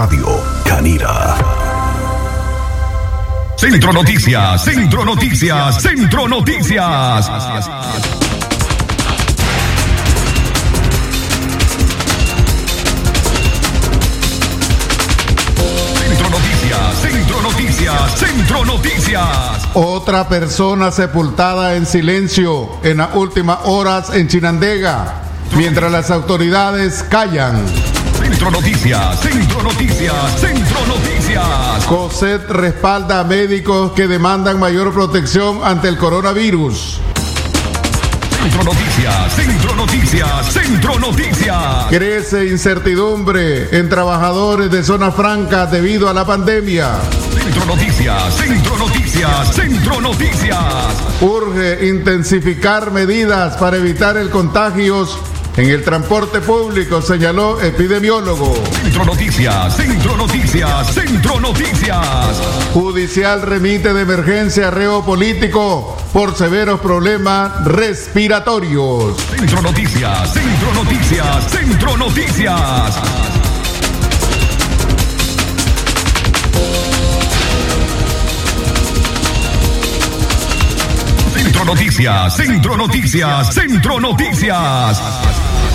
Radio Canira. Centro Noticias, Centro Noticias, Centro Noticias. Centro Noticias, Centro Noticias, Centro Noticias. Otra persona sepultada en silencio en las últimas horas en Chinandega, mientras las autoridades callan. Centro Noticias, Centro Noticias, Centro Noticias. COSET respalda a médicos que demandan mayor protección ante el coronavirus. Centro Noticias, Centro Noticias, Centro Noticias. Crece incertidumbre en trabajadores de zona franca debido a la pandemia. Centro Noticias, Centro Noticias, Centro Noticias. Urge intensificar medidas para evitar el contagios en el transporte público, señaló epidemiólogo. Centro Noticias, Centro Noticias, Centro Noticias. Judicial remite de emergencia reo político por severos problemas respiratorios. Centro Noticias, Centro Noticias, Centro Noticias. Centro Noticias, Centro Noticias, Centro Noticias.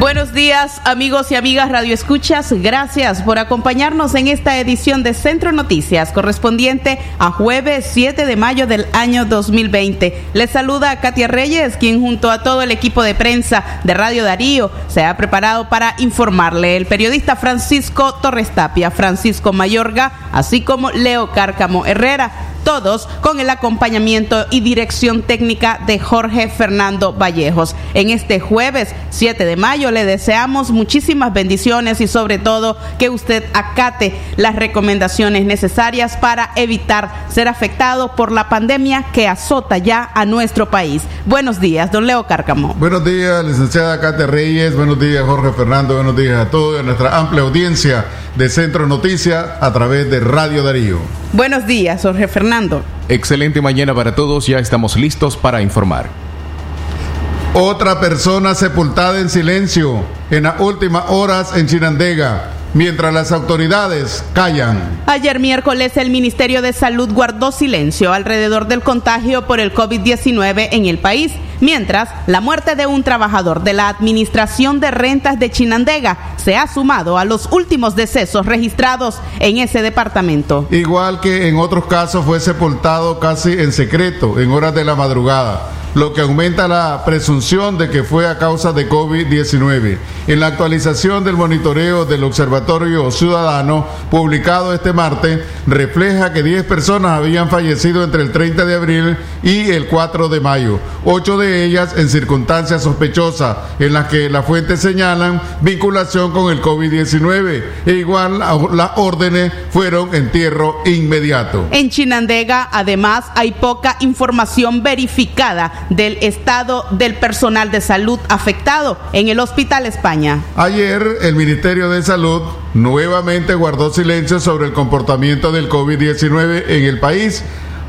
Buenos días amigos y amigas Radio Escuchas, gracias por acompañarnos en esta edición de Centro Noticias correspondiente a jueves 7 de mayo del año 2020. Les saluda Katia Reyes, quien junto a todo el equipo de prensa de Radio Darío se ha preparado para informarle. El periodista Francisco Torres Tapia, Francisco Mayorga, así como Leo Cárcamo Herrera todos con el acompañamiento y dirección técnica de Jorge Fernando Vallejos. En este jueves 7 de mayo le deseamos muchísimas bendiciones y sobre todo que usted acate las recomendaciones necesarias para evitar ser afectado por la pandemia que azota ya a nuestro país. Buenos días, don Leo Cárcamo. Buenos días, licenciada Katia Reyes. Buenos días, Jorge Fernando. Buenos días a todos, a nuestra amplia audiencia de Centro Noticias a través de Radio Darío. Buenos días, Jorge Fernando. Excelente mañana para todos, ya estamos listos para informar. Otra persona sepultada en silencio en las últimas horas en Chinandega, mientras las autoridades callan. Ayer miércoles el Ministerio de Salud guardó silencio alrededor del contagio por el COVID-19 en el país, mientras la muerte de un trabajador de la Administración de Rentas de Chinandega se ha sumado a los últimos decesos registrados en ese departamento. Igual que en otros casos fue sepultado casi en secreto en horas de la madrugada lo que aumenta la presunción de que fue a causa de COVID-19. En la actualización del monitoreo del Observatorio Ciudadano, publicado este martes, refleja que 10 personas habían fallecido entre el 30 de abril y el 4 de mayo, ocho de ellas en circunstancias sospechosas, en las que las fuentes señalan vinculación con el COVID-19, e igual las órdenes fueron entierro inmediato. En Chinandega, además, hay poca información verificada del estado del personal de salud afectado en el Hospital España. Ayer el Ministerio de Salud nuevamente guardó silencio sobre el comportamiento del COVID-19 en el país,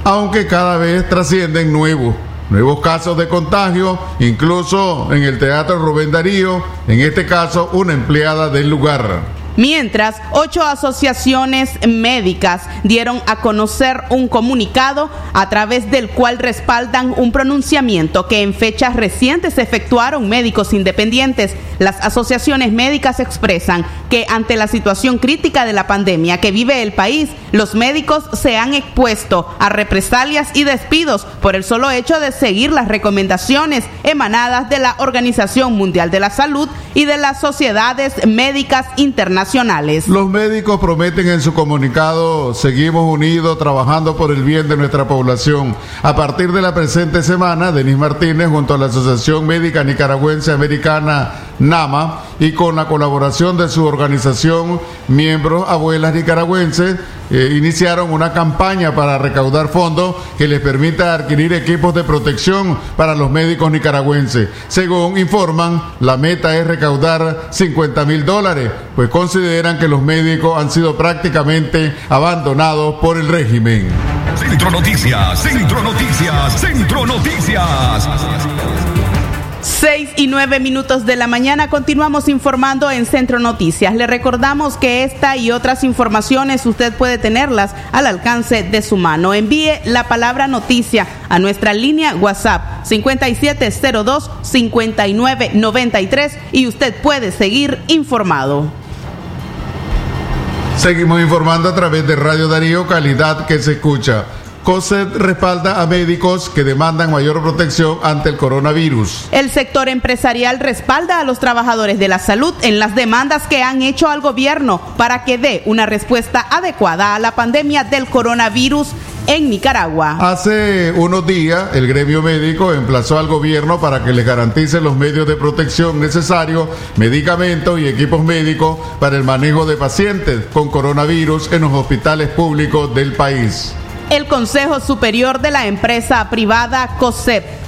aunque cada vez trascienden nuevos. Nuevos casos de contagio, incluso en el Teatro Rubén Darío, en este caso una empleada del lugar. Mientras, ocho asociaciones médicas dieron a conocer un comunicado a través del cual respaldan un pronunciamiento que en fechas recientes efectuaron médicos independientes. Las asociaciones médicas expresan que ante la situación crítica de la pandemia que vive el país, los médicos se han expuesto a represalias y despidos por el solo hecho de seguir las recomendaciones emanadas de la Organización Mundial de la Salud y de las sociedades médicas internacionales. Los médicos prometen en su comunicado, seguimos unidos trabajando por el bien de nuestra población. A partir de la presente semana, Denis Martínez, junto a la Asociación Médica Nicaragüense Americana, NAMA, y con la colaboración de su organización, miembros abuelas nicaragüenses, eh, iniciaron una campaña para recaudar fondos que les permita adquirir equipos de protección para los médicos nicaragüenses. Según informan, la meta es recaudar 50 mil dólares, pues consideran que los médicos han sido prácticamente abandonados por el régimen. Centro Noticias, Centro Noticias, Centro Noticias. 6 y 9 minutos de la mañana continuamos informando en Centro Noticias. Le recordamos que esta y otras informaciones usted puede tenerlas al alcance de su mano. Envíe la palabra noticia a nuestra línea WhatsApp 5702-5993 y usted puede seguir informado. Seguimos informando a través de Radio Darío, calidad que se escucha. COSET respalda a médicos que demandan mayor protección ante el coronavirus. El sector empresarial respalda a los trabajadores de la salud en las demandas que han hecho al gobierno para que dé una respuesta adecuada a la pandemia del coronavirus en Nicaragua. Hace unos días, el gremio médico emplazó al gobierno para que les garantice los medios de protección necesarios, medicamentos y equipos médicos para el manejo de pacientes con coronavirus en los hospitales públicos del país el Consejo Superior de la empresa privada COSEP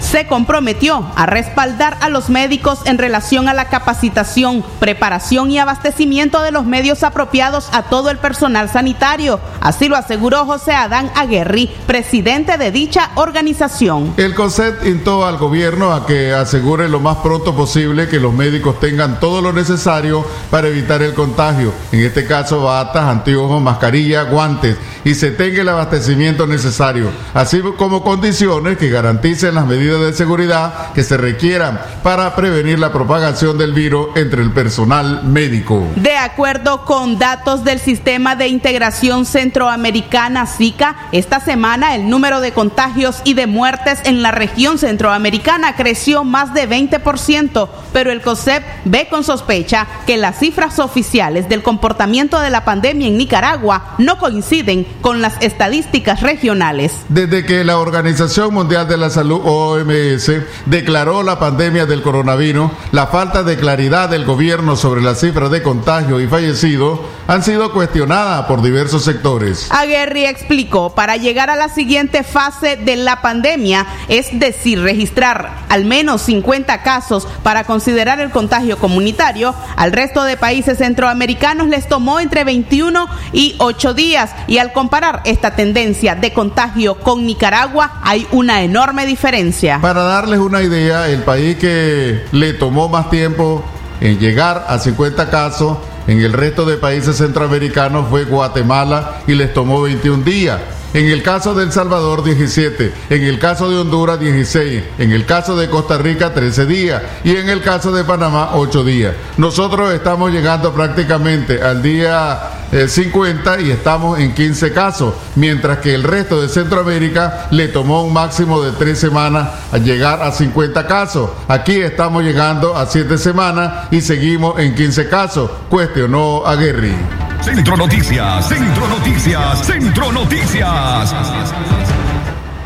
se comprometió a respaldar a los médicos en relación a la capacitación, preparación y abastecimiento de los medios apropiados a todo el personal sanitario. Así lo aseguró José Adán Aguerri, presidente de dicha organización. El COSET instó al gobierno a que asegure lo más pronto posible que los médicos tengan todo lo necesario para evitar el contagio. En este caso, batas, anteojos, mascarilla, guantes y se tenga el abastecimiento necesario, así como condiciones que garanticen las medidas de seguridad que se requieran para prevenir la propagación del virus entre el personal médico. De acuerdo con datos del Sistema de Integración Centroamericana SICA, esta semana el número de contagios y de muertes en la región centroamericana creció más de 20%, pero el COSEP ve con sospecha que las cifras oficiales del comportamiento de la pandemia en Nicaragua no coinciden con las estadísticas regionales. Desde que la Organización Mundial de la Salud, OMS, declaró la pandemia del coronavirus, la falta de claridad del gobierno sobre las cifras de contagio y fallecidos han sido cuestionadas por diversos sectores. Aguerri explicó, para llegar a la siguiente fase de la pandemia, es decir, registrar al menos 50 casos para considerar el contagio comunitario, al resto de países centroamericanos les tomó entre 21 y 8 días y al comparar esta tendencia de contagio con Nicaragua hay una enorme diferencia. Para darles una idea, el país que le tomó más tiempo en llegar a 50 casos en el resto de países centroamericanos fue Guatemala y les tomó 21 días. En el caso de El Salvador, 17. En el caso de Honduras, 16. En el caso de Costa Rica, 13 días. Y en el caso de Panamá, 8 días. Nosotros estamos llegando prácticamente al día 50 eh, y estamos en 15 casos. Mientras que el resto de Centroamérica le tomó un máximo de 3 semanas a llegar a 50 casos. Aquí estamos llegando a 7 semanas y seguimos en 15 casos. Cuestionó a Guerri. Centro Noticias, Centro Noticias, Centro Noticias.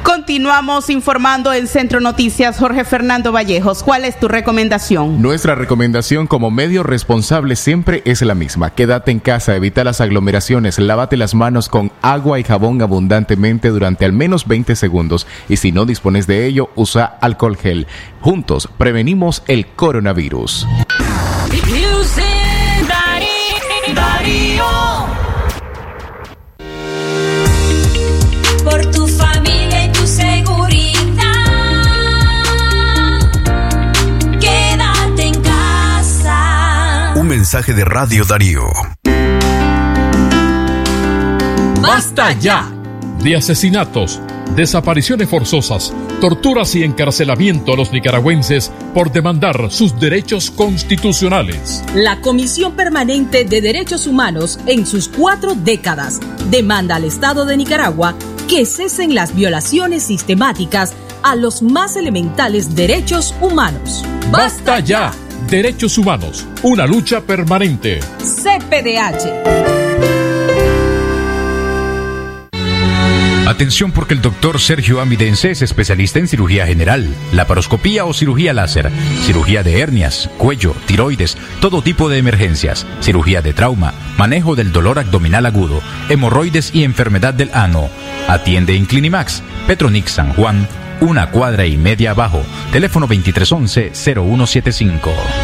Continuamos informando en Centro Noticias. Jorge Fernando Vallejos, ¿cuál es tu recomendación? Nuestra recomendación como medio responsable siempre es la misma. Quédate en casa, evita las aglomeraciones, lávate las manos con agua y jabón abundantemente durante al menos 20 segundos y si no dispones de ello, usa alcohol gel. Juntos prevenimos el coronavirus. Mensaje de Radio Darío. ¡Basta ya! De asesinatos desapariciones forzosas, torturas y encarcelamiento a los nicaragüenses por demandar sus derechos constitucionales. La Comisión Permanente de Derechos Humanos, en sus cuatro décadas, demanda al Estado de Nicaragua que cesen las violaciones sistemáticas a los más elementales derechos humanos. ¡Basta ya! Derechos humanos, una lucha permanente. CPDH. Atención porque el doctor Sergio Amidense es especialista en cirugía general, laparoscopía o cirugía láser, cirugía de hernias, cuello, tiroides, todo tipo de emergencias, cirugía de trauma, manejo del dolor abdominal agudo, hemorroides y enfermedad del ano. Atiende en Clinimax, Petronix San Juan, una cuadra y media abajo. Teléfono 2311-0175.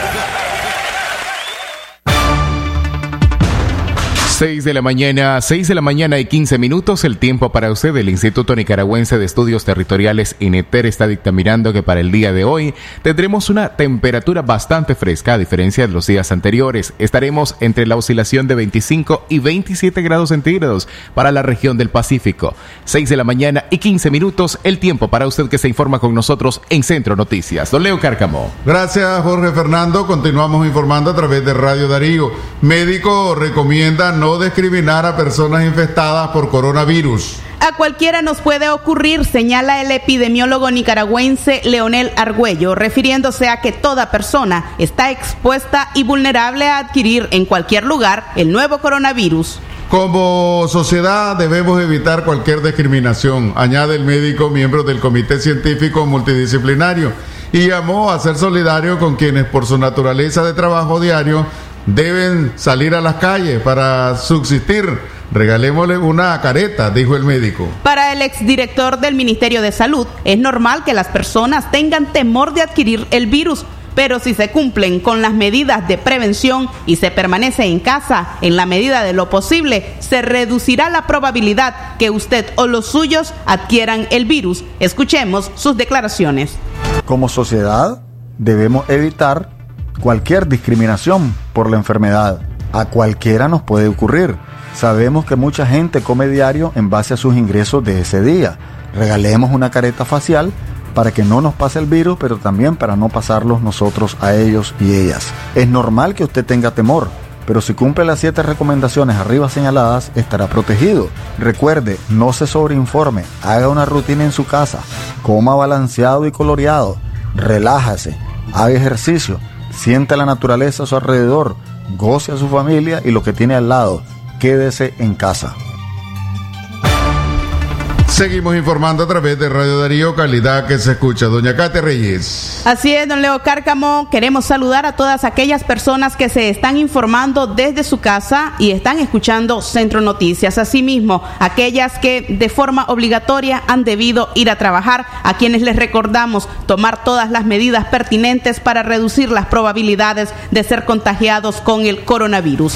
6 de la mañana, 6 de la mañana y 15 minutos, el tiempo para usted. El Instituto Nicaragüense de Estudios Territoriales, INETER, está dictaminando que para el día de hoy tendremos una temperatura bastante fresca, a diferencia de los días anteriores. Estaremos entre la oscilación de 25 y 27 grados centígrados para la región del Pacífico. 6 de la mañana y 15 minutos, el tiempo para usted que se informa con nosotros en Centro Noticias. Don Leo Cárcamo. Gracias, Jorge Fernando. Continuamos informando a través de Radio Darío. Médico recomienda no discriminar a personas infectadas por coronavirus. A cualquiera nos puede ocurrir, señala el epidemiólogo nicaragüense Leonel Argüello, refiriéndose a que toda persona está expuesta y vulnerable a adquirir en cualquier lugar el nuevo coronavirus. Como sociedad debemos evitar cualquier discriminación, añade el médico miembro del Comité Científico Multidisciplinario, y llamó a ser solidario con quienes por su naturaleza de trabajo diario deben salir a las calles para subsistir. Regalémosle una careta, dijo el médico. Para el exdirector del Ministerio de Salud, es normal que las personas tengan temor de adquirir el virus, pero si se cumplen con las medidas de prevención y se permanece en casa en la medida de lo posible, se reducirá la probabilidad que usted o los suyos adquieran el virus. Escuchemos sus declaraciones. Como sociedad debemos evitar cualquier discriminación por la enfermedad. A cualquiera nos puede ocurrir. Sabemos que mucha gente come diario en base a sus ingresos de ese día. Regalemos una careta facial para que no nos pase el virus, pero también para no pasarlos nosotros a ellos y ellas. Es normal que usted tenga temor, pero si cumple las siete recomendaciones arriba señaladas, estará protegido. Recuerde, no se sobreinforme, haga una rutina en su casa, coma balanceado y coloreado, relájase, haga ejercicio, siente la naturaleza a su alrededor, goce a su familia y lo que tiene al lado. Quédese en casa. Seguimos informando a través de Radio Darío, calidad que se escucha. Doña Kate Reyes. Así es, don Leo Cárcamo. Queremos saludar a todas aquellas personas que se están informando desde su casa y están escuchando Centro Noticias. Asimismo, aquellas que de forma obligatoria han debido ir a trabajar, a quienes les recordamos tomar todas las medidas pertinentes para reducir las probabilidades de ser contagiados con el coronavirus.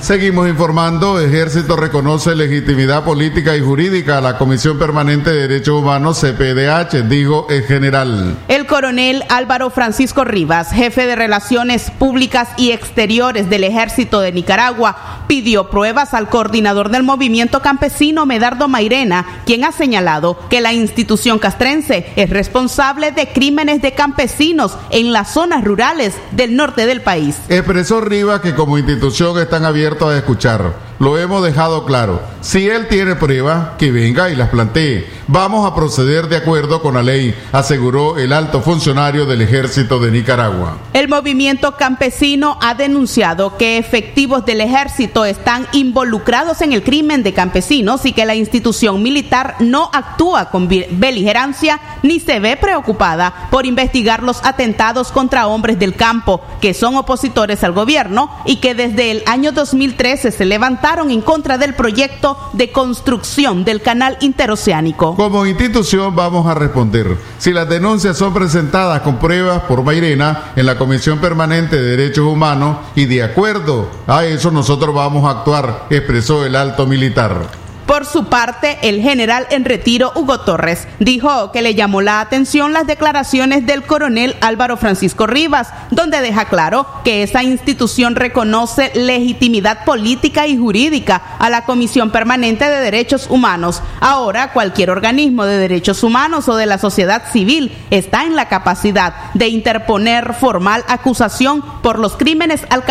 Seguimos informando. Ejército reconoce legitimidad política y jurídica a la Comisión Permanente de Derechos Humanos, CPDH, digo en general. El coronel Álvaro Francisco Rivas, jefe de Relaciones Públicas y Exteriores del Ejército de Nicaragua, pidió pruebas al coordinador del movimiento campesino Medardo Mairena, quien ha señalado que la institución castrense es responsable de crímenes de campesinos en las zonas rurales del norte del país. Expresó Rivas que como institución están abiertos a escuchar, lo hemos dejado claro. Si él tiene pruebas, que venga y las plantee. Vamos a proceder de acuerdo con la ley, aseguró el alto funcionario del ejército de Nicaragua. El movimiento campesino ha denunciado que efectivos del ejército están involucrados en el crimen de campesinos y que la institución militar no actúa con beligerancia ni se ve preocupada por investigar los atentados contra hombres del campo que son opositores al gobierno y que desde el año 2013 se levantaron en contra del proyecto de construcción del canal interoceánico. Como institución vamos a responder. Si las denuncias son presentadas con pruebas por Mairena en la Comisión Permanente de Derechos Humanos y de acuerdo a eso nosotros vamos a actuar, expresó el alto militar. Por su parte, el general en retiro Hugo Torres dijo que le llamó la atención las declaraciones del coronel Álvaro Francisco Rivas, donde deja claro que esa institución reconoce legitimidad política y jurídica a la Comisión Permanente de Derechos Humanos. Ahora, cualquier organismo de derechos humanos o de la sociedad civil está en la capacidad de interponer formal acusación por los crímenes al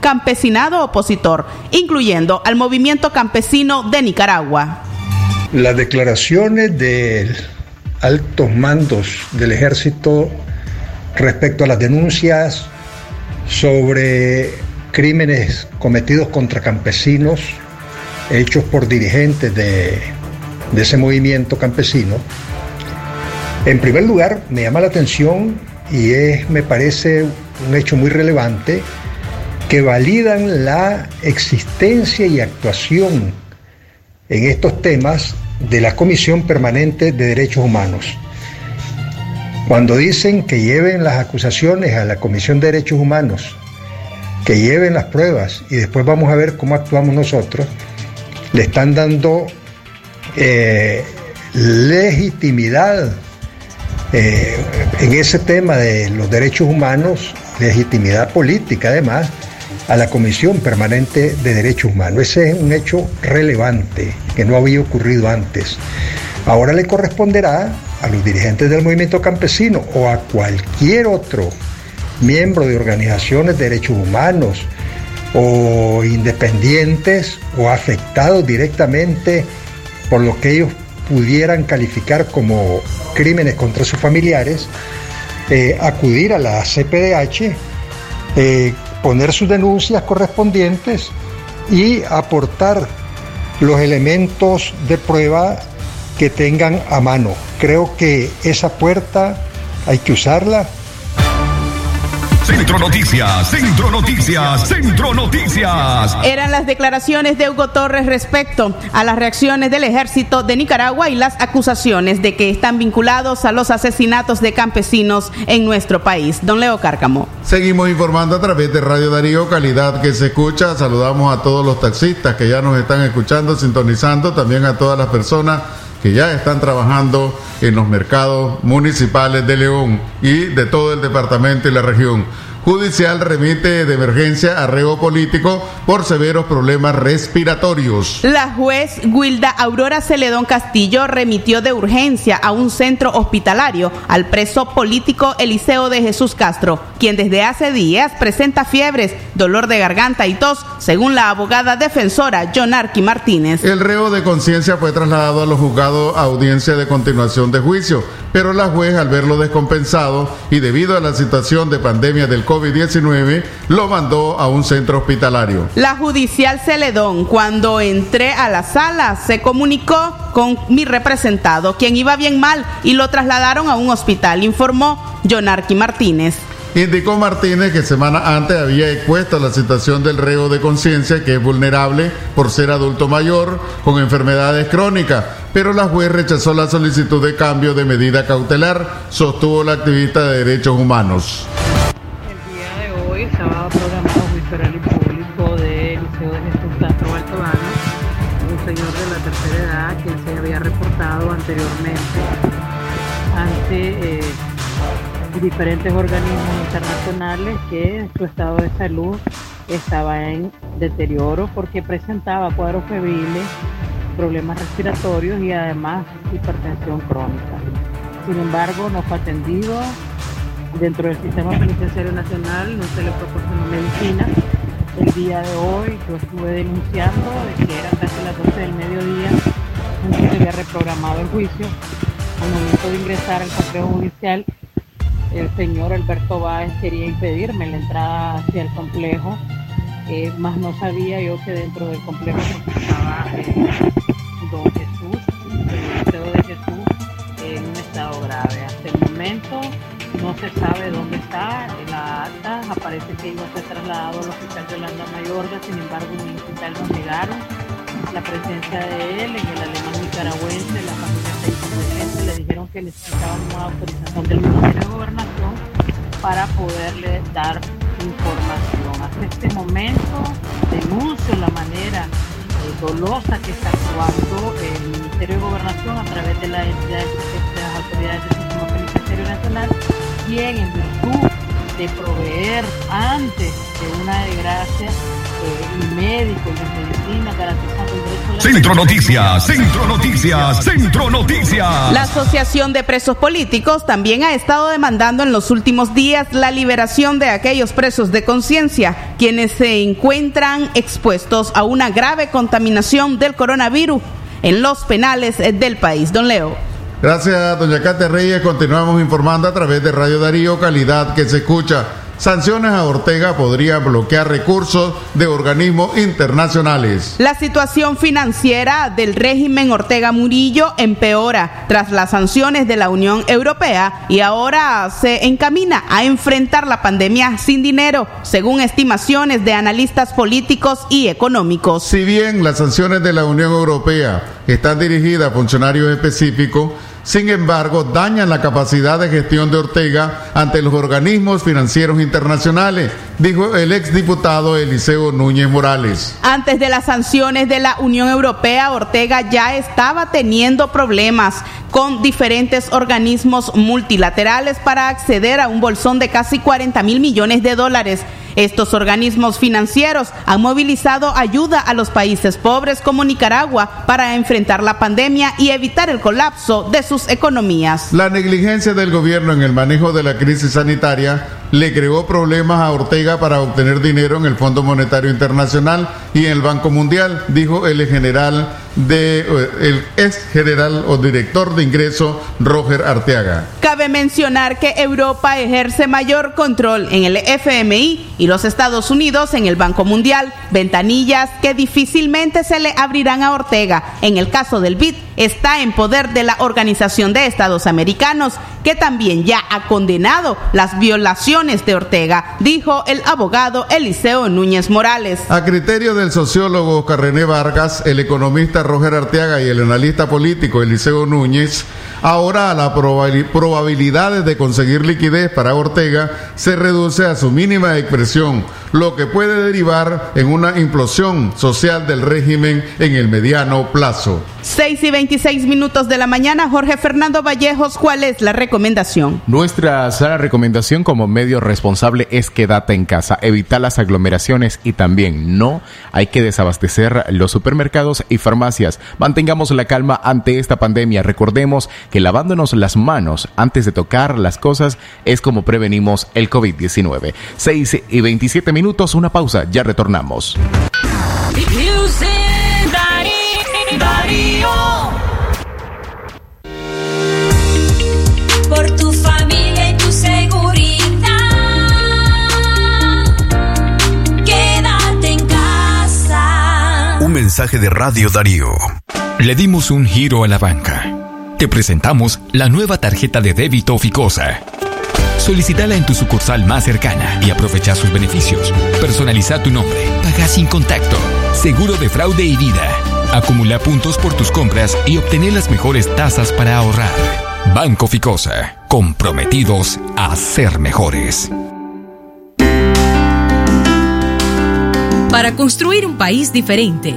campesinado opositor, incluyendo al movimiento campesino de Nicaragua. Las declaraciones de altos mandos del ejército respecto a las denuncias sobre crímenes cometidos contra campesinos hechos por dirigentes de, ese movimiento campesino, en primer lugar me llama la atención y es, me parece un hecho muy relevante que validan la existencia y actuación en estos temas de la Comisión Permanente de Derechos Humanos. Cuando dicen que lleven las acusaciones a la Comisión de Derechos Humanos, que lleven las pruebas y después vamos a ver cómo actuamos nosotros, le están dando eh, legitimidad eh, en ese tema de los derechos humanos, legitimidad política además, a la Comisión Permanente de Derechos Humanos. Ese es un hecho relevante que no había ocurrido antes. Ahora le corresponderá a los dirigentes del movimiento campesino o a cualquier otro miembro de organizaciones de derechos humanos o independientes o afectados directamente por lo que ellos pudieran calificar como crímenes contra sus familiares, eh, acudir a la CPDH eh, poner sus denuncias correspondientes y aportar los elementos de prueba que tengan a mano. Creo que esa puerta hay que usarla Centro Noticias, Centro Noticias, Centro Noticias. Eran las declaraciones de Hugo Torres respecto a las reacciones del ejército de Nicaragua y las acusaciones de que están vinculados a los asesinatos de campesinos en nuestro país. Don Leo Cárcamo. Seguimos informando a través de Radio Darío, calidad que se escucha. Saludamos a todos los taxistas que ya nos están escuchando, sintonizando, también a todas las personas que ya están trabajando en los mercados municipales de León y de todo el departamento y la región judicial remite de emergencia arreo político por severos problemas respiratorios. La juez Wilda Aurora Celedón Castillo remitió de urgencia a un centro hospitalario al preso político Eliseo de Jesús Castro, quien desde hace días presenta fiebres, dolor de garganta y tos, según la abogada defensora Jonarqui Martínez. El reo de conciencia fue trasladado a los juzgados a audiencia de continuación de juicio, pero la juez al verlo descompensado y debido a la situación de pandemia del COVID-19 lo mandó a un centro hospitalario. La judicial Celedón, cuando entré a la sala, se comunicó con mi representado, quien iba bien mal, y lo trasladaron a un hospital, informó Jonarqui Martínez. Indicó Martínez que semana antes había expuesto la situación del reo de conciencia que es vulnerable por ser adulto mayor con enfermedades crónicas, pero la juez rechazó la solicitud de cambio de medida cautelar, sostuvo la activista de derechos humanos. Reportado anteriormente ante... Eh, diferentes organismos internacionales que su estado de salud estaba en deterioro porque presentaba cuadros febriles, problemas respiratorios y además hipertensión crónica. Sin embargo, no fue atendido. Dentro del sistema penitenciario nacional no se le proporcionó medicina. El día de hoy yo estuve denunciando de que era casi las 12 del mediodía, se había reprogramado el juicio. Al momento de ingresar al complejo judicial, el señor Alberto Báez quería impedirme la entrada hacia el complejo, eh, más no sabía yo que dentro del complejo estaba eh, don Jesús, el Liceo de Jesús, en un estado grave. Hasta el momento no se sabe dónde está, la acta aparece que iba a ser trasladado al hospital de Holanda Mayorga, sin embargo en el hospital nos negaron la presencia de él en el alemán nicaragüense, la familia se le dijeron que necesitaban una autorización del Ministerio de Gobernación para poderle dar información. Hasta este momento denuncio la manera eh, dolosa que está actuando el Ministerio de Gobernación a través de, de las autoridades del sistema penitenciario nacional, quien en virtud de proveer antes de una desgracia de medicina garantizando el derecho a la Centro Noticias, Centro Noticias, Centro Noticias. La Asociación de Presos Políticos también ha estado demandando en los últimos días la liberación de aquellos presos de conciencia, quienes se encuentran expuestos a una grave contaminación del coronavirus en los penales del país. Don Leo. Gracias, doña Cate Reyes. Continuamos informando a través de Radio Darío, calidad que se escucha. Sanciones a Ortega podría bloquear recursos de organismos internacionales. La situación financiera del régimen Ortega Murillo empeora tras las sanciones de la Unión Europea y ahora se encamina a enfrentar la pandemia sin dinero, según estimaciones de analistas políticos y económicos. Si bien las sanciones de la Unión Europea están dirigidas a funcionarios específicos, sin embargo, dañan la capacidad de gestión de Ortega ante los organismos financieros internacionales, dijo el exdiputado Eliseo Núñez Morales. Antes de las sanciones de la Unión Europea, Ortega ya estaba teniendo problemas con diferentes organismos multilaterales para acceder a un bolsón de casi 40 mil millones de dólares. Estos organismos financieros han movilizado ayuda a los países pobres como Nicaragua para enfrentar la pandemia y evitar el colapso de sus economías. La negligencia del gobierno en el manejo de la crisis sanitaria le creó problemas a Ortega para obtener dinero en el Fondo Monetario Internacional y en el Banco Mundial, dijo el general de el ex general o director de ingreso Roger Arteaga. Cabe mencionar que Europa ejerce mayor control en el FMI y los Estados Unidos en el Banco Mundial, ventanillas que difícilmente se le abrirán a Ortega. En el caso del BID está en poder de la Organización de Estados Americanos, que también ya ha condenado las violaciones de Ortega, dijo el abogado Eliseo Núñez Morales. A criterio del sociólogo Carrené Vargas, el economista Roger Arteaga y el analista político Eliseo Núñez, ahora la probabilidades de conseguir liquidez para Ortega se reduce a su mínima expresión, lo que puede derivar en una implosión social del régimen en el mediano plazo. 6 y 26 minutos de la mañana, Jorge Fernando Vallejos, ¿cuál es la recomendación? Nuestra sana recomendación como medio responsable es quédate en casa, evitar las aglomeraciones y también no hay que desabastecer los supermercados y farmacias. Mantengamos la calma ante esta pandemia. Recordemos que lavándonos las manos antes de tocar las cosas es como prevenimos el COVID-19. 6 y 27 minutos, una pausa, ya retornamos. Mensaje de Radio Darío. Le dimos un giro a la banca. Te presentamos la nueva tarjeta de débito Ficosa. Solicítala en tu sucursal más cercana y aprovecha sus beneficios. Personaliza tu nombre, paga sin contacto, seguro de fraude y vida. Acumula puntos por tus compras y obtener las mejores tasas para ahorrar. Banco Ficosa, comprometidos a ser mejores. Para construir un país diferente,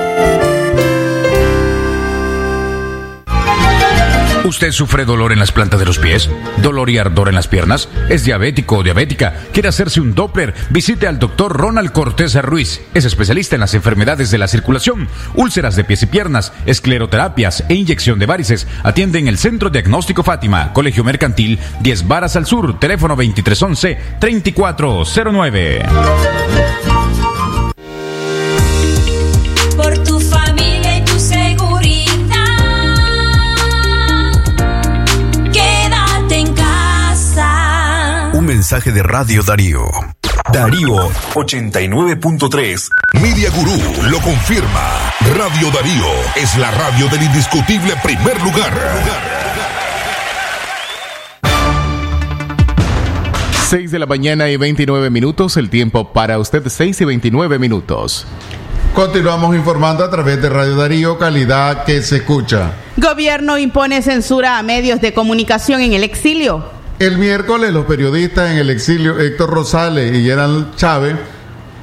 ¿Usted sufre dolor en las plantas de los pies? ¿Dolor y ardor en las piernas? ¿Es diabético o diabética? ¿Quiere hacerse un Doppler? Visite al doctor Ronald Cortés Ruiz. Es especialista en las enfermedades de la circulación, úlceras de pies y piernas, escleroterapias e inyección de varices. Atiende en el Centro Diagnóstico Fátima, Colegio Mercantil, 10 Varas al Sur, teléfono 2311-3409. Mensaje de Radio Darío. Darío 89.3. Media Gurú lo confirma. Radio Darío es la radio del indiscutible primer lugar. 6 de la mañana y 29 minutos, el tiempo para usted 6 y 29 minutos. Continuamos informando a través de Radio Darío, calidad que se escucha. Gobierno impone censura a medios de comunicación en el exilio. El miércoles los periodistas en el exilio Héctor Rosales y Gerald Chávez,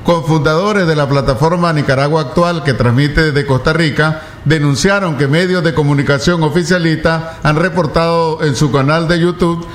cofundadores de la plataforma Nicaragua Actual que transmite desde Costa Rica, denunciaron que medios de comunicación oficialistas han reportado en su canal de YouTube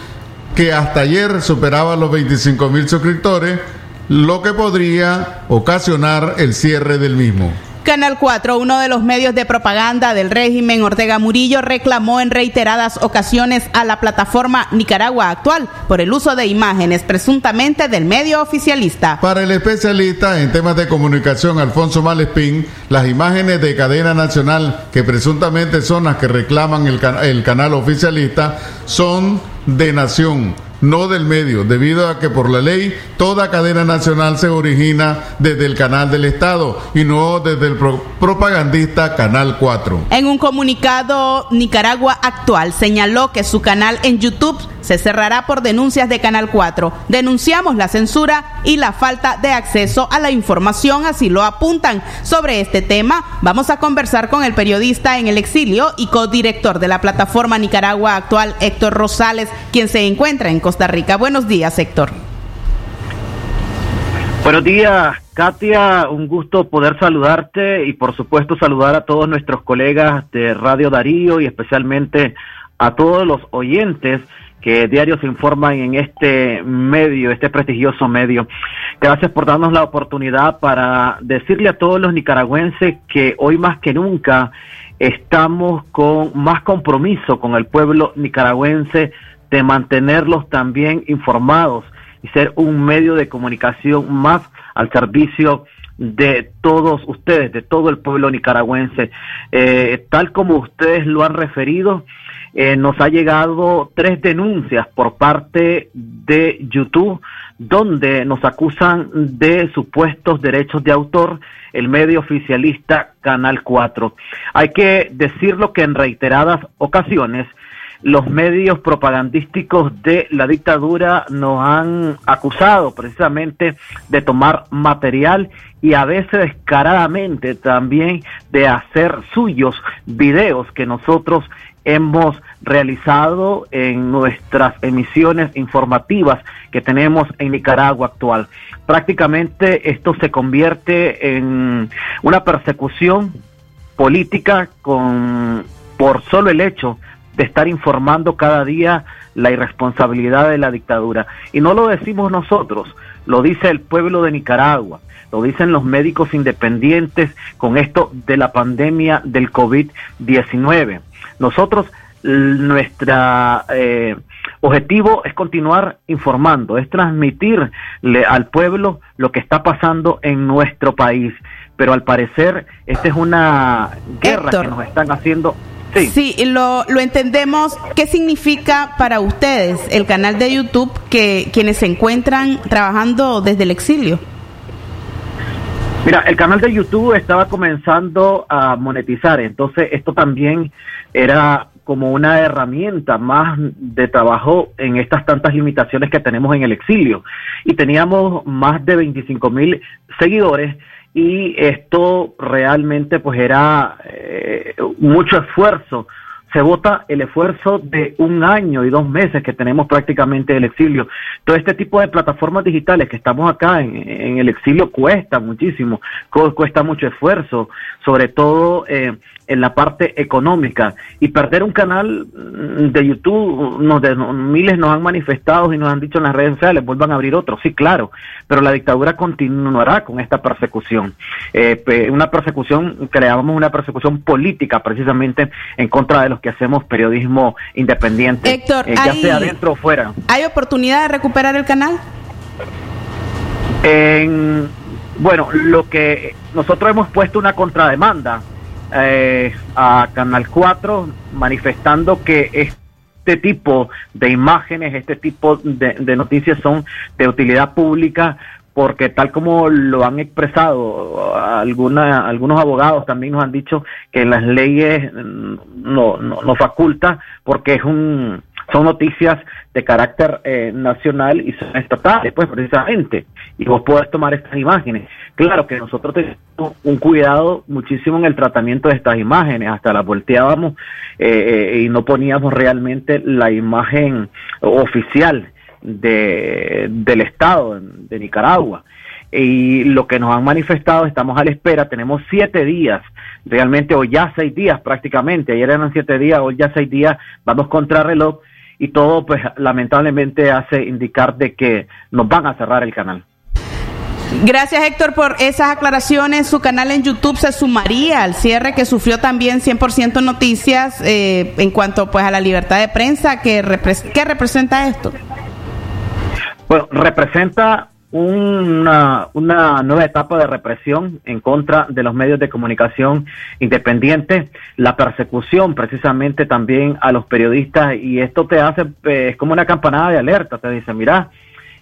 que hasta ayer superaba los 25 mil suscriptores, lo que podría ocasionar el cierre del mismo. Canal 4, uno de los medios de propaganda del régimen Ortega Murillo, reclamó en reiteradas ocasiones a la plataforma Nicaragua Actual por el uso de imágenes presuntamente del medio oficialista. Para el especialista en temas de comunicación Alfonso Malespín, las imágenes de cadena nacional que presuntamente son las que reclaman el, el canal oficialista son de nación, no del medio, debido a que por la ley toda cadena nacional se origina desde el canal del Estado y no desde el pro- propagandista Canal 4. En un comunicado, Nicaragua Actual señaló que su canal en YouTube se cerrará por denuncias de Canal 4. Denunciamos la censura y la falta de acceso a la información, así lo apuntan. Sobre este tema, vamos a conversar con el periodista en el exilio y codirector de la plataforma Nicaragua Actual, Héctor Rosales, quien se encuentra en Costa Rica. Buenos días, Héctor. Buenos días, Katia. Un gusto poder saludarte y por supuesto saludar a todos nuestros colegas de Radio Darío y especialmente a todos los oyentes que diario se informan en este medio, este prestigioso medio. Gracias por darnos la oportunidad para decirle a todos los nicaragüenses que hoy más que nunca estamos con más compromiso con el pueblo nicaragüense de mantenerlos también informados y ser un medio de comunicación más al servicio de todos ustedes, de todo el pueblo nicaragüense. Eh, tal como ustedes lo han referido, eh, nos ha llegado tres denuncias por parte de YouTube donde nos acusan de supuestos derechos de autor el medio oficialista Canal 4. Hay que decirlo que en reiteradas ocasiones los medios propagandísticos de la dictadura nos han acusado precisamente de tomar material y a veces descaradamente también de hacer suyos videos que nosotros hemos realizado en nuestras emisiones informativas que tenemos en Nicaragua actual. Prácticamente esto se convierte en una persecución política con por solo el hecho de estar informando cada día la irresponsabilidad de la dictadura. Y no lo decimos nosotros, lo dice el pueblo de Nicaragua, lo dicen los médicos independientes con esto de la pandemia del COVID-19. Nosotros, nuestra eh, objetivo es continuar informando, es transmitirle al pueblo lo que está pasando en nuestro país. Pero al parecer, esta es una guerra Héctor. que nos están haciendo Sí, lo, lo entendemos. ¿Qué significa para ustedes el canal de YouTube que quienes se encuentran trabajando desde el exilio? Mira, el canal de YouTube estaba comenzando a monetizar, entonces esto también era como una herramienta más de trabajo en estas tantas limitaciones que tenemos en el exilio. Y teníamos más de 25 mil seguidores y esto realmente pues era eh, mucho esfuerzo se vota el esfuerzo de un año y dos meses que tenemos prácticamente el exilio. Todo este tipo de plataformas digitales que estamos acá en, el exilio cuesta muchísimo, cuesta mucho esfuerzo, sobre todo eh, en la parte económica y perder un canal mm, de YouTube, nos de, miles nos han manifestado y nos han dicho en las redes sociales, vuelvan a abrir otro, sí, claro, pero la dictadura continuará con esta persecución, eh, una persecución que le llamamos una persecución política precisamente en contra de los que hacemos periodismo independiente, Héctor, eh, ya sea dentro o fuera. ¿Hay oportunidad de recuperar el canal? En, bueno, lo que nosotros hemos puesto una contrademanda eh, a Canal 4 manifestando que este tipo de imágenes, este tipo de, noticias son de utilidad pública porque tal como lo han expresado alguna, algunos abogados también nos han dicho que las leyes no, no, no faculta porque es un son noticias de carácter eh, nacional y son estatales, pues precisamente, y vos podés tomar estas imágenes. Claro que nosotros tenemos un cuidado muchísimo en el tratamiento de estas imágenes, hasta las volteábamos eh, eh, y no poníamos realmente la imagen oficial de, del Estado de Nicaragua. Y lo que nos han manifestado, estamos a la espera, tenemos siete días realmente, o ya seis días prácticamente, ayer eran siete días, hoy ya seis días, vamos contra reloj, y todo pues lamentablemente hace indicar de que nos van a cerrar el canal. Gracias Héctor por esas aclaraciones. Su canal en YouTube se sumaría al cierre que sufrió también 100% Noticias eh, en cuanto pues a la libertad de prensa. ¿Qué, ¿Qué representa esto? Bueno, representa una, nueva etapa de represión en contra de los medios de comunicación independientes, la persecución precisamente también a los periodistas. Y esto te hace, eh, es como una campanada de alerta, te dice, mira,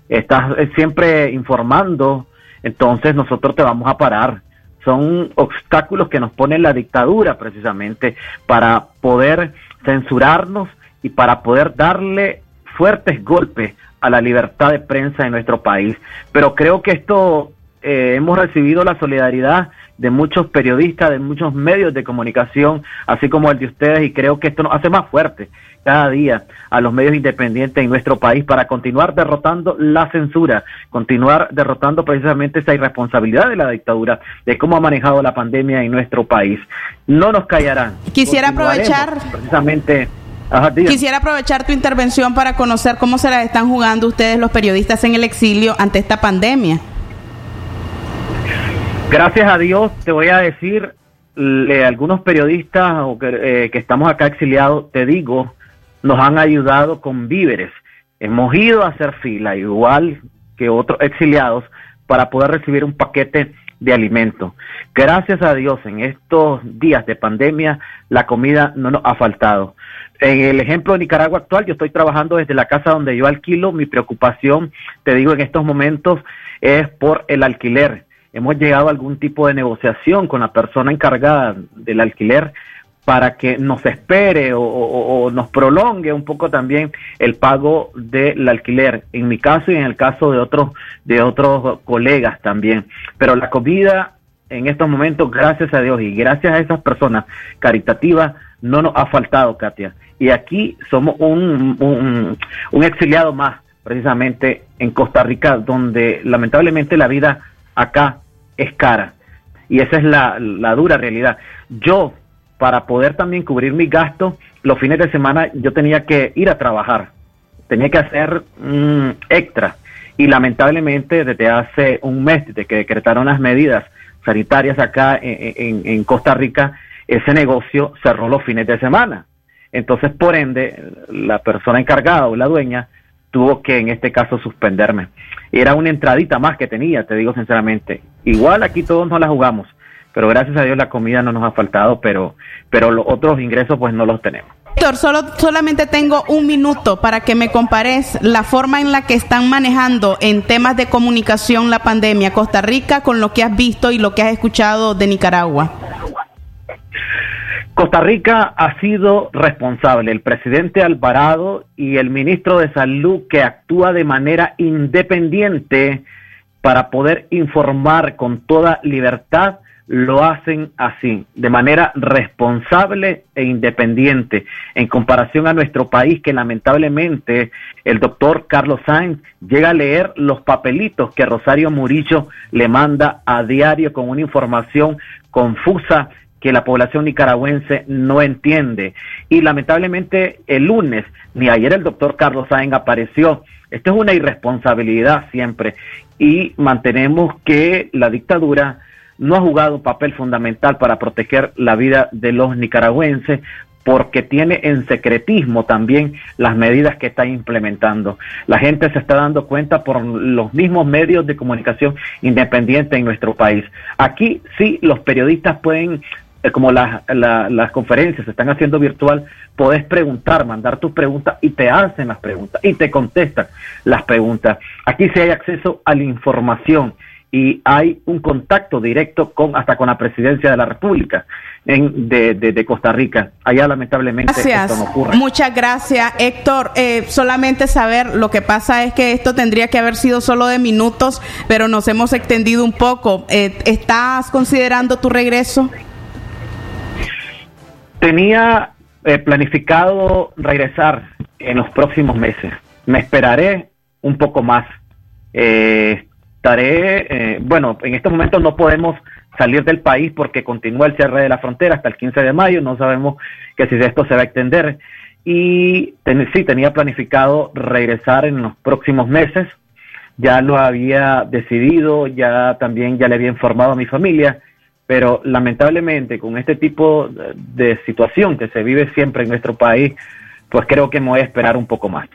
estás eh, siempre informando, entonces nosotros te vamos a parar. Son obstáculos que nos pone la dictadura precisamente para poder censurarnos y para poder darle fuertes golpes a la libertad de prensa en nuestro país. Pero creo que esto eh, hemos recibido la solidaridad de muchos periodistas, de muchos medios de comunicación, así como el de ustedes, y creo que esto nos hace más fuerte cada día a los medios independientes en nuestro país para continuar derrotando la censura, continuar derrotando precisamente esa irresponsabilidad de la dictadura, de cómo ha manejado la pandemia en nuestro país. No nos callarán. Quisiera aprovechar precisamente Quisiera aprovechar tu intervención para conocer cómo se la están jugando ustedes los periodistas en el exilio ante esta pandemia. Gracias a Dios, te voy a decir, algunos periodistas que, eh, que estamos acá exiliados, te digo, nos han ayudado con víveres. Hemos ido a hacer fila, igual que otros exiliados, para poder recibir un paquete de alimentos. Gracias a Dios, en estos días de pandemia, la comida no nos ha faltado. En el ejemplo de Nicaragua actual, yo estoy trabajando desde la casa donde yo alquilo. Mi preocupación, te digo, en estos momentos es por el alquiler. Hemos llegado a algún tipo de negociación con la persona encargada del alquiler para que nos espere o, nos prolongue un poco también el pago del alquiler, en mi caso y en el caso de otros de otros colegas también. Pero la comida en estos momentos, gracias a Dios y gracias a esas personas caritativas, no nos ha faltado, Katia y aquí somos un, un, exiliado más, precisamente en Costa Rica, donde lamentablemente la vida acá es cara. Y esa es la, dura realidad. Yo, para poder también cubrir mis gastos, los fines de semana yo tenía que ir a trabajar, tenía que hacer extra. Y lamentablemente desde hace un mes, desde que decretaron las medidas sanitarias acá en Costa Rica, ese negocio cerró los fines de semana. Entonces, por ende, la persona encargada o la dueña tuvo que en este caso suspenderme. Era una entradita más que tenía, te digo sinceramente. Igual aquí todos nos la jugamos, pero gracias a Dios la comida no nos ha faltado, pero, pero los otros ingresos pues no los tenemos. Solo, solamente tengo un minuto para que me compares la forma en la que están manejando en temas de comunicación la pandemia Costa Rica con lo que has visto y lo que has escuchado de Nicaragua. Costa Rica ha sido responsable, el presidente Alvarado y el ministro de Salud que actúa de manera independiente para poder informar con toda libertad lo hacen así, de manera responsable e independiente, en comparación a nuestro país que lamentablemente el doctor Carlos Sainz llega a leer los papelitos que Rosario Murillo le manda a diario con una información confusa que la población nicaragüense no entiende. Y lamentablemente el lunes, ni ayer el doctor Carlos Sainz apareció. Esto es una irresponsabilidad siempre. Y mantenemos que la dictadura no ha jugado un papel fundamental para proteger la vida de los nicaragüenses porque tiene en secretismo también las medidas que está implementando. La gente se está dando cuenta por los mismos medios de comunicación independientes en nuestro país. Aquí sí los periodistas pueden eh, como las, las conferencias se están haciendo virtual, podés preguntar, mandar tus preguntas y te hacen las preguntas y te contestan las preguntas. Aquí sí hay acceso a la información y hay un contacto directo con hasta con la presidencia de la República en, de, de, Costa Rica. Allá lamentablemente esto no ocurre. Muchas gracias, Héctor. Eh, solamente saber, lo que pasa es que esto tendría que haber sido solo de minutos, pero nos hemos extendido un poco. Eh, ¿Estás considerando tu regreso? Tenía eh, planificado regresar en los próximos meses. Me esperaré un poco más. Eh, estaré, eh, bueno, en estos momentos no podemos salir del país porque continúa el cierre de la frontera hasta el 15 de mayo, no sabemos que si esto se va a extender y sí, tenía planificado regresar en los próximos meses, ya lo había decidido, ya también ya le había informado a mi familia, pero lamentablemente con este tipo de situación que se vive siempre en nuestro país, pues creo que me voy esperar un poco más.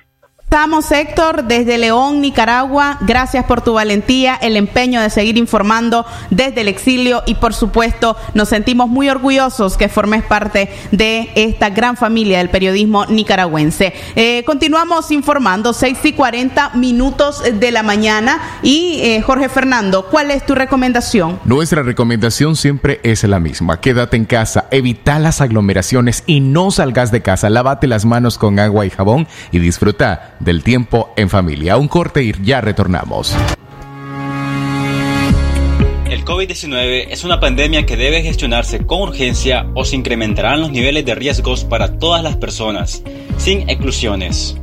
Estamos, Héctor, desde León, Nicaragua. Gracias por tu valentía, el empeño de seguir informando desde el exilio y, por supuesto, nos sentimos muy orgullosos que formes parte de esta gran familia del periodismo nicaragüense. Eh, continuamos informando, 6 y 40 minutos de la mañana. Y, eh, Jorge Fernando, ¿cuál es tu recomendación? Nuestra recomendación siempre es la misma. Quédate en casa, evita las aglomeraciones y no salgas de casa. Lávate las manos con agua y jabón y disfruta del tiempo en familia. Un corte y ya retornamos. El COVID-19 es una pandemia que debe gestionarse con urgencia o se incrementarán los niveles de riesgos para todas las personas, sin exclusiones.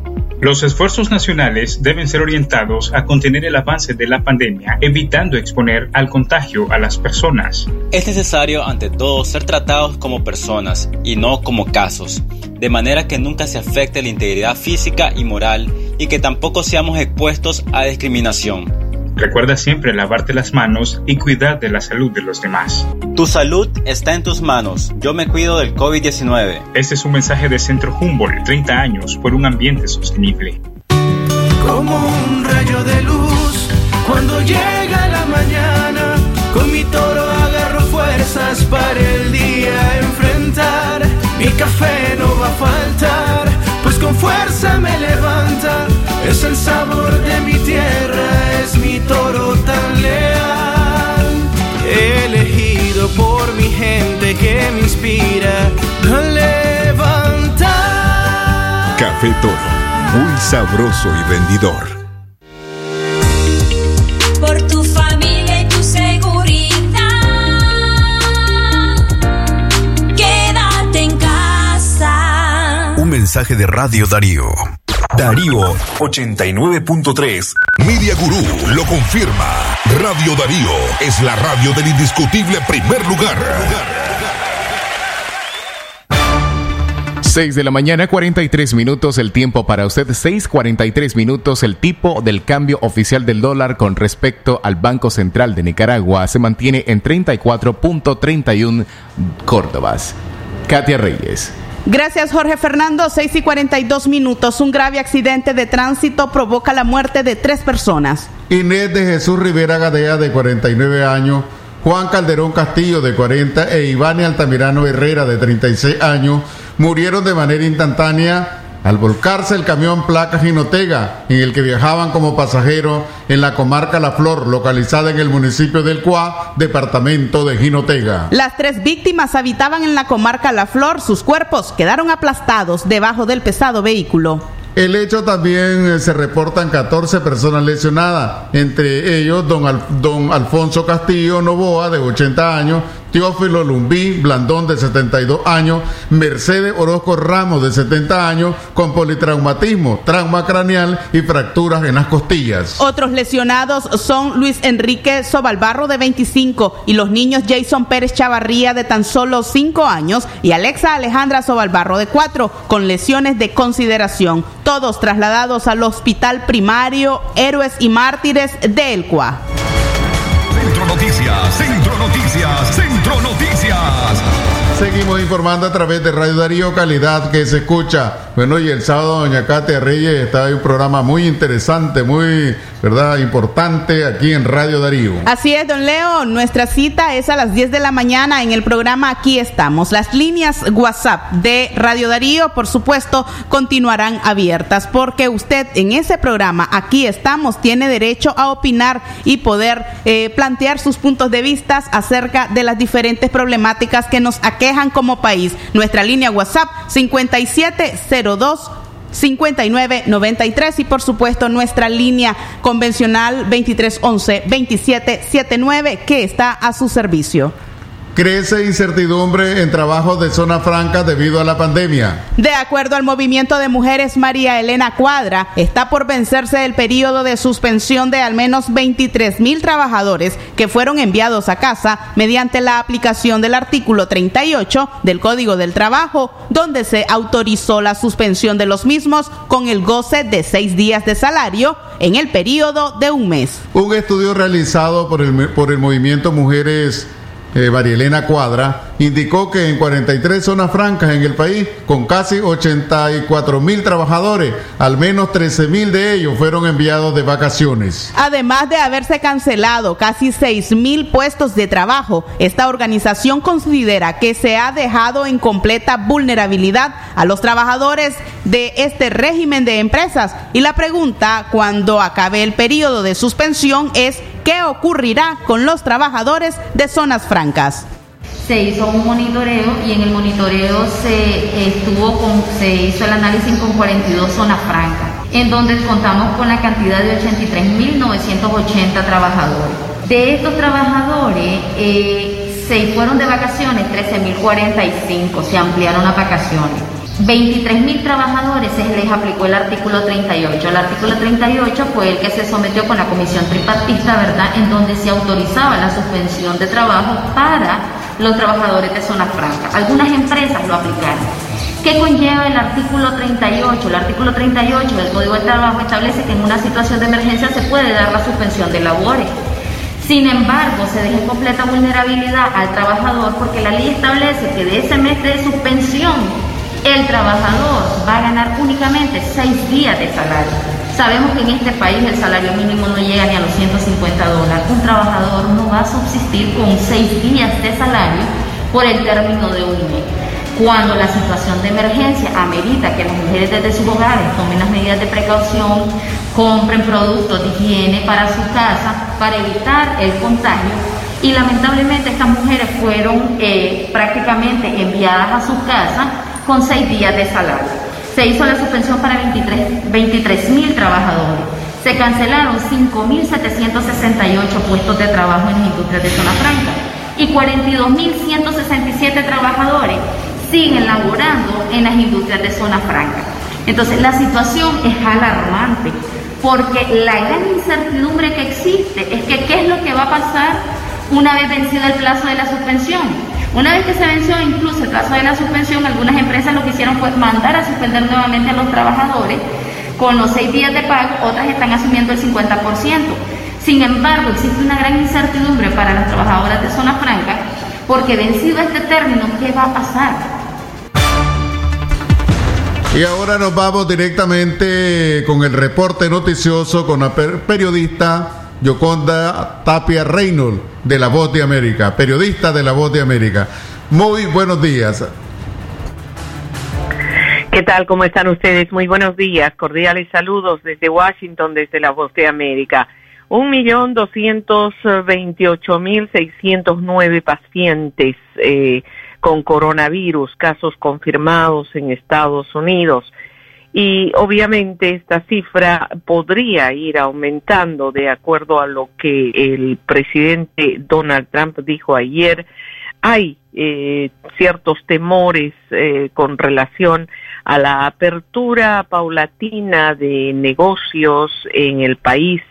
Los esfuerzos nacionales deben ser orientados a contener el avance de la pandemia, evitando exponer al contagio a las personas. Es necesario, ante todo, ser tratados como personas y no como casos, de manera que nunca se afecte la integridad física y moral y que tampoco seamos expuestos a discriminación. Recuerda siempre lavarte las manos y cuidar de la salud de los demás. Tu salud está en tus manos. Yo me cuido del COVID-19. Este es un mensaje de Centro Humboldt, 30 años por un ambiente sostenible. Como un rayo de luz, cuando llega la mañana, con mi toro agarro fuerzas para el día enfrentar. Mi café no va a faltar, pues con fuerza me levanta. Es el sabor de mi tierra, es mi toro tan leal. Elegido por mi gente que me inspira a levantar. Café Toro, muy sabroso y rendidor. Por tu familia y tu seguridad. Quédate en casa. Un mensaje de Radio Darío. Darío 89.3. Media Gurú lo confirma. Radio Darío es la radio del indiscutible primer lugar. 6 de la mañana, 43 minutos el tiempo para usted. 6:43 minutos el tipo del cambio oficial del dólar con respecto al Banco Central de Nicaragua se mantiene en 34.31 Córdobas. Katia Reyes. Gracias, Jorge Fernando. 6 y 42 minutos. Un grave accidente de tránsito provoca la muerte de tres personas. Inés de Jesús Rivera Gadea, de 49 años, Juan Calderón Castillo, de 40, e Iván Altamirano Herrera, de 36 años, murieron de manera instantánea al volcarse el camión placa Jinotega, en el que viajaban como pasajeros en la comarca La Flor, localizada en el municipio del Cuá, departamento de Jinotega. Las tres víctimas habitaban en la comarca La Flor. Sus cuerpos quedaron aplastados debajo del pesado vehículo. El hecho también eh, se reportan 14 personas lesionadas, entre ellos don, Al- don Alfonso Castillo Novoa, de 80 años, Teófilo Lumbí Blandón de 72 años, Mercedes Orozco Ramos de 70 años con politraumatismo, trauma craneal y fracturas en las costillas. Otros lesionados son Luis Enrique Sobalbarro de 25 y los niños Jason Pérez Chavarría de tan solo 5 años y Alexa Alejandra Sobalbarro de 4 con lesiones de consideración, todos trasladados al hospital primario Héroes y Mártires de Elcua. Centro Noticias, Centro Noticias, Centro Noticias. Seguimos informando a través de Radio Darío Calidad que se escucha. Bueno, y el sábado doña Katia Reyes está en un programa muy interesante, muy, ¿verdad? Importante aquí en Radio Darío. Así es, don Leo, nuestra cita es a las 10 de la mañana en el programa Aquí estamos. Las líneas WhatsApp de Radio Darío, por supuesto, continuarán abiertas porque usted en ese programa Aquí estamos tiene derecho a opinar y poder eh, plantear sus puntos de vista acerca de las diferentes problemáticas que nos aquejan como país. Nuestra línea WhatsApp 5702 5993 y por supuesto nuestra línea convencional 2311 2779 que está a su servicio. Crece incertidumbre en trabajos de zona franca debido a la pandemia. De acuerdo al movimiento de mujeres María Elena Cuadra, está por vencerse el periodo de suspensión de al menos 23 mil trabajadores que fueron enviados a casa mediante la aplicación del artículo 38 del Código del Trabajo, donde se autorizó la suspensión de los mismos con el goce de seis días de salario en el periodo de un mes. Un estudio realizado por el, por el movimiento Mujeres eh, Marielena Cuadra, indicó que en 43 zonas francas en el país, con casi 84 mil trabajadores, al menos 13 mil de ellos fueron enviados de vacaciones. Además de haberse cancelado casi 6 mil puestos de trabajo, esta organización considera que se ha dejado en completa vulnerabilidad a los trabajadores de este régimen de empresas. Y la pregunta, cuando acabe el periodo de suspensión, es ¿qué ocurrirá con los trabajadores de zonas francas? se hizo un monitoreo y en el monitoreo se estuvo se hizo el análisis con 42 zonas francas, en donde contamos con la cantidad de 83.980 trabajadores. De estos trabajadores eh, se fueron de vacaciones 13.045, se ampliaron las vacaciones. 23.000 trabajadores se les aplicó el artículo 38. El artículo 38 fue el que se sometió con la comisión tripartista, ¿verdad?, en donde se autorizaba la suspensión de trabajo para los trabajadores de zona franca. Algunas empresas lo aplicaron. ¿Qué conlleva el artículo 38? El artículo 38 del Código del Trabajo establece que en una situación de emergencia se puede dar la suspensión de labores. Sin embargo, se deja en completa vulnerabilidad al trabajador porque la ley establece que de ese mes de suspensión el trabajador va a ganar únicamente seis días de salario. Sabemos que en este país el salario mínimo no llega ni a los 150 dólares. Un trabajador no va a subsistir con seis días de salario por el término de un mes. Cuando la situación de emergencia amerita que las mujeres desde sus hogares tomen las medidas de precaución, compren productos de higiene para su casa para evitar el contagio, y lamentablemente estas mujeres fueron eh, prácticamente enviadas a su casa con seis días de salario. Se hizo la suspensión para 23 mil trabajadores. Se cancelaron 5.768 puestos de trabajo en las industrias de zona franca y 42.167 trabajadores siguen laborando en las industrias de zona franca. Entonces la situación es alarmante porque la gran incertidumbre que existe es que qué es lo que va a pasar una vez vencido el plazo de la suspensión. Una vez que se venció incluso el plazo de la suspensión, algunas empresas lo que hicieron fue mandar a suspender nuevamente a los trabajadores con los seis días de pago, otras están asumiendo el 50%. Sin embargo, existe una gran incertidumbre para las trabajadoras de zona franca porque vencido este término, ¿qué va a pasar? Y ahora nos vamos directamente con el reporte noticioso con la periodista Yoconda Tapia Reynolds de La Voz de América, periodista de La Voz de América. Muy buenos días. ¿Qué tal? ¿Cómo están ustedes? Muy buenos días. Cordiales saludos desde Washington, desde La Voz de América. Un millón doscientos veintiocho mil seiscientos nueve pacientes eh, con coronavirus, casos confirmados en Estados Unidos y obviamente esta cifra podría ir aumentando de acuerdo a lo que el presidente Donald Trump dijo ayer. Hay eh, ciertos temores eh, con relación a la apertura paulatina de negocios en el país,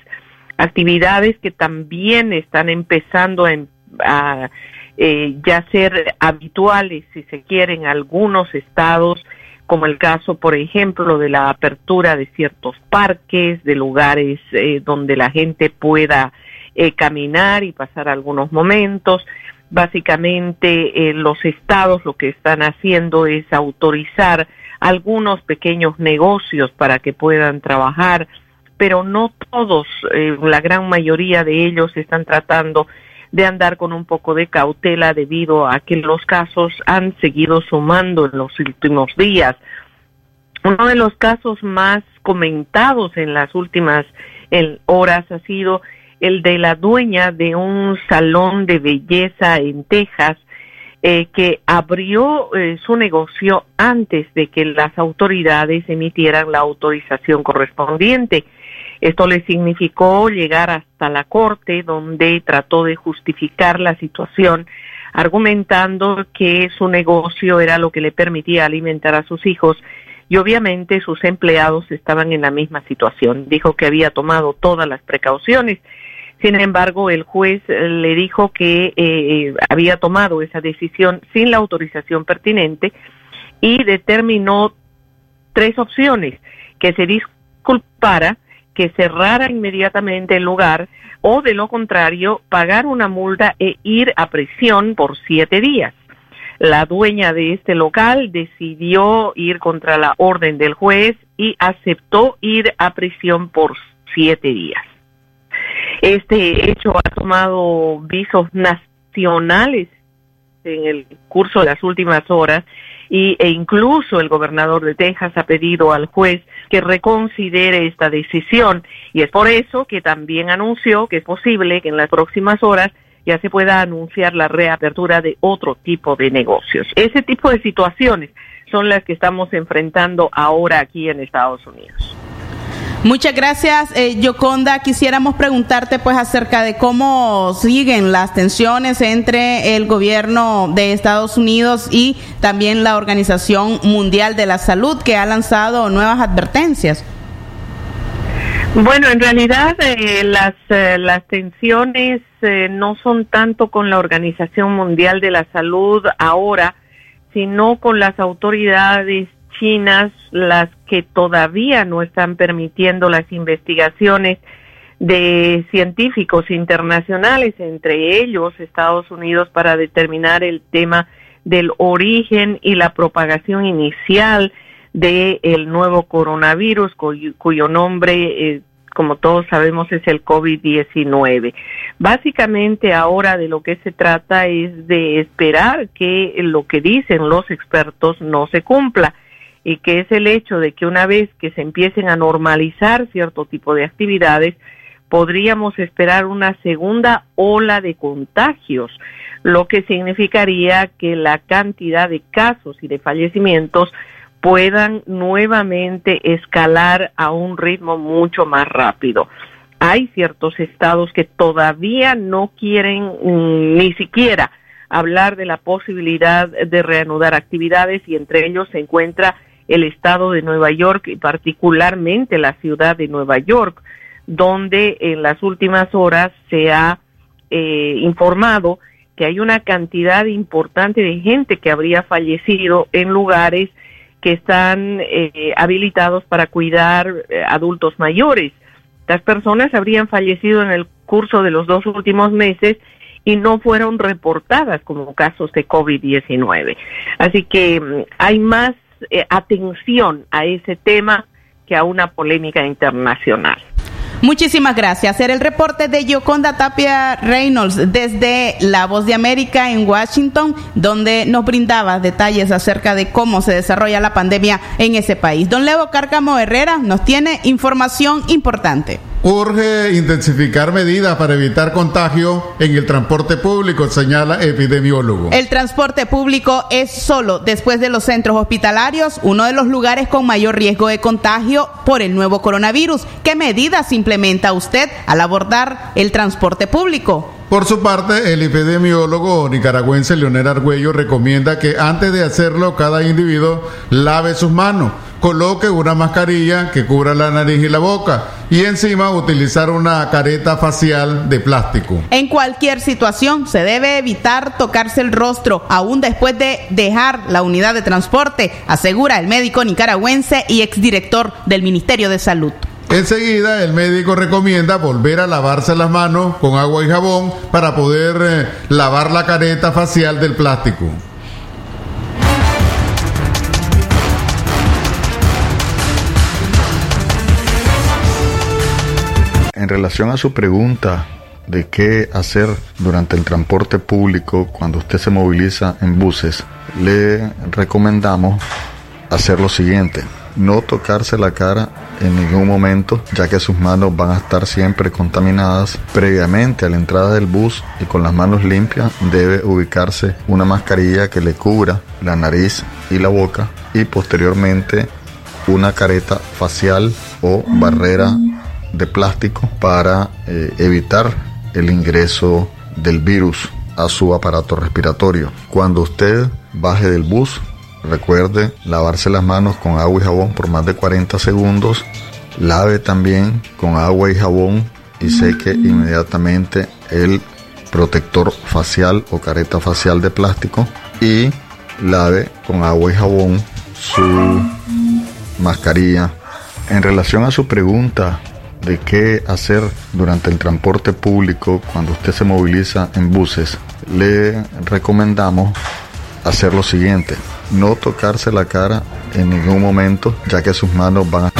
actividades que también están empezando a, eh, ya ser habituales, si se quiere, en algunos estados, como el caso, por ejemplo, de la apertura de ciertos parques, de lugares eh, donde la gente pueda eh, caminar y pasar algunos momentos. Básicamente, eh, los estados lo que están haciendo es autorizar algunos pequeños negocios para que puedan trabajar, pero no todos, eh, la gran mayoría de ellos están tratando de andar con un poco de cautela debido a que los casos han seguido sumando en los últimos días. Uno de los casos más comentados en las últimas horas ha sido el de la dueña de un salón de belleza en Texas eh, que abrió eh, su negocio antes de que las autoridades emitieran la autorización correspondiente. Esto le significó llegar hasta la corte donde trató de justificar la situación argumentando que su negocio era lo que le permitía alimentar a sus hijos y obviamente sus empleados estaban en la misma situación. Dijo que había tomado todas las precauciones. Sin embargo, el juez le dijo que eh, había tomado esa decisión sin la autorización pertinente y determinó tres opciones, que se disculpara, que cerrara inmediatamente el lugar o de lo contrario pagar una multa e ir a prisión por siete días. La dueña de este local decidió ir contra la orden del juez y aceptó ir a prisión por siete días. Este hecho ha tomado visos nacionales en el curso de las últimas horas y, e incluso el gobernador de Texas ha pedido al juez que reconsidere esta decisión y es por eso que también anunció que es posible que en las próximas horas ya se pueda anunciar la reapertura de otro tipo de negocios. Ese tipo de situaciones son las que estamos enfrentando ahora aquí en Estados Unidos. Muchas gracias, eh, Yoconda. Quisiéramos preguntarte pues acerca de cómo siguen las tensiones entre el gobierno de Estados Unidos y también la Organización Mundial de la Salud que ha lanzado nuevas advertencias. Bueno, en realidad eh, las, eh, las tensiones eh, no son tanto con la Organización Mundial de la Salud ahora, sino con las autoridades chinas las que todavía no están permitiendo las investigaciones de científicos internacionales, entre ellos Estados Unidos, para determinar el tema del origen y la propagación inicial del el nuevo coronavirus, cuyo, nombre, eh, como todos sabemos, es el COVID-19. Básicamente ahora de lo que se trata es de esperar que lo que dicen los expertos no se cumpla y que es el hecho de que una vez que se empiecen a normalizar cierto tipo de actividades, podríamos esperar una segunda ola de contagios, lo que significaría que la cantidad de casos y de fallecimientos puedan nuevamente escalar a un ritmo mucho más rápido. Hay ciertos estados que todavía no quieren mm, ni siquiera hablar de la posibilidad de reanudar actividades y entre ellos se encuentra el estado de Nueva York y particularmente la ciudad de Nueva York, donde en las últimas horas se ha eh, informado que hay una cantidad importante de gente que habría fallecido en lugares que están eh, habilitados para cuidar eh, adultos mayores. Las personas habrían fallecido en el curso de los dos últimos meses y no fueron reportadas como casos de COVID-19. Así que mm, hay más eh, atención a ese tema que a una polémica internacional. Muchísimas gracias. Era el reporte de Yoconda Tapia Reynolds desde La Voz de América en Washington, donde nos brindaba detalles acerca de cómo se desarrolla la pandemia en ese país. Don Leo Cárcamo Herrera nos tiene información importante. Urge intensificar medidas para evitar contagio en el transporte público, señala epidemiólogo. El transporte público es solo después de los centros hospitalarios uno de los lugares con mayor riesgo de contagio por el nuevo coronavirus. ¿Qué medidas implementa usted al abordar el transporte público? Por su parte, el epidemiólogo nicaragüense Leonel Argüello recomienda que antes de hacerlo cada individuo lave sus manos, coloque una mascarilla que cubra la nariz y la boca y encima utilizar una careta facial de plástico. En cualquier situación se debe evitar tocarse el rostro aún después de dejar la unidad de transporte, asegura el médico nicaragüense y exdirector del Ministerio de Salud. Enseguida el médico recomienda volver a lavarse las manos con agua y jabón para poder eh, lavar la careta facial del plástico. En relación a su pregunta de qué hacer durante el transporte público cuando usted se moviliza en buses, le recomendamos hacer lo siguiente. No tocarse la cara en ningún momento, ya que sus manos van a estar siempre contaminadas. Previamente a la entrada del bus y con las manos limpias, debe ubicarse una mascarilla que le cubra la nariz y la boca y posteriormente una careta facial o barrera de plástico para eh, evitar el ingreso del virus a su aparato respiratorio. Cuando usted baje del bus, recuerde lavarse las manos con agua y jabón por más de 40 segundos. Lave también con agua y jabón y seque inmediatamente el protector facial o careta facial de plástico y lave con agua y jabón su mascarilla. En relación a su pregunta de qué hacer durante el transporte público cuando usted se moviliza en buses, le recomendamos hacer lo siguiente. No tocarse la cara en ningún momento, ya que sus manos van a...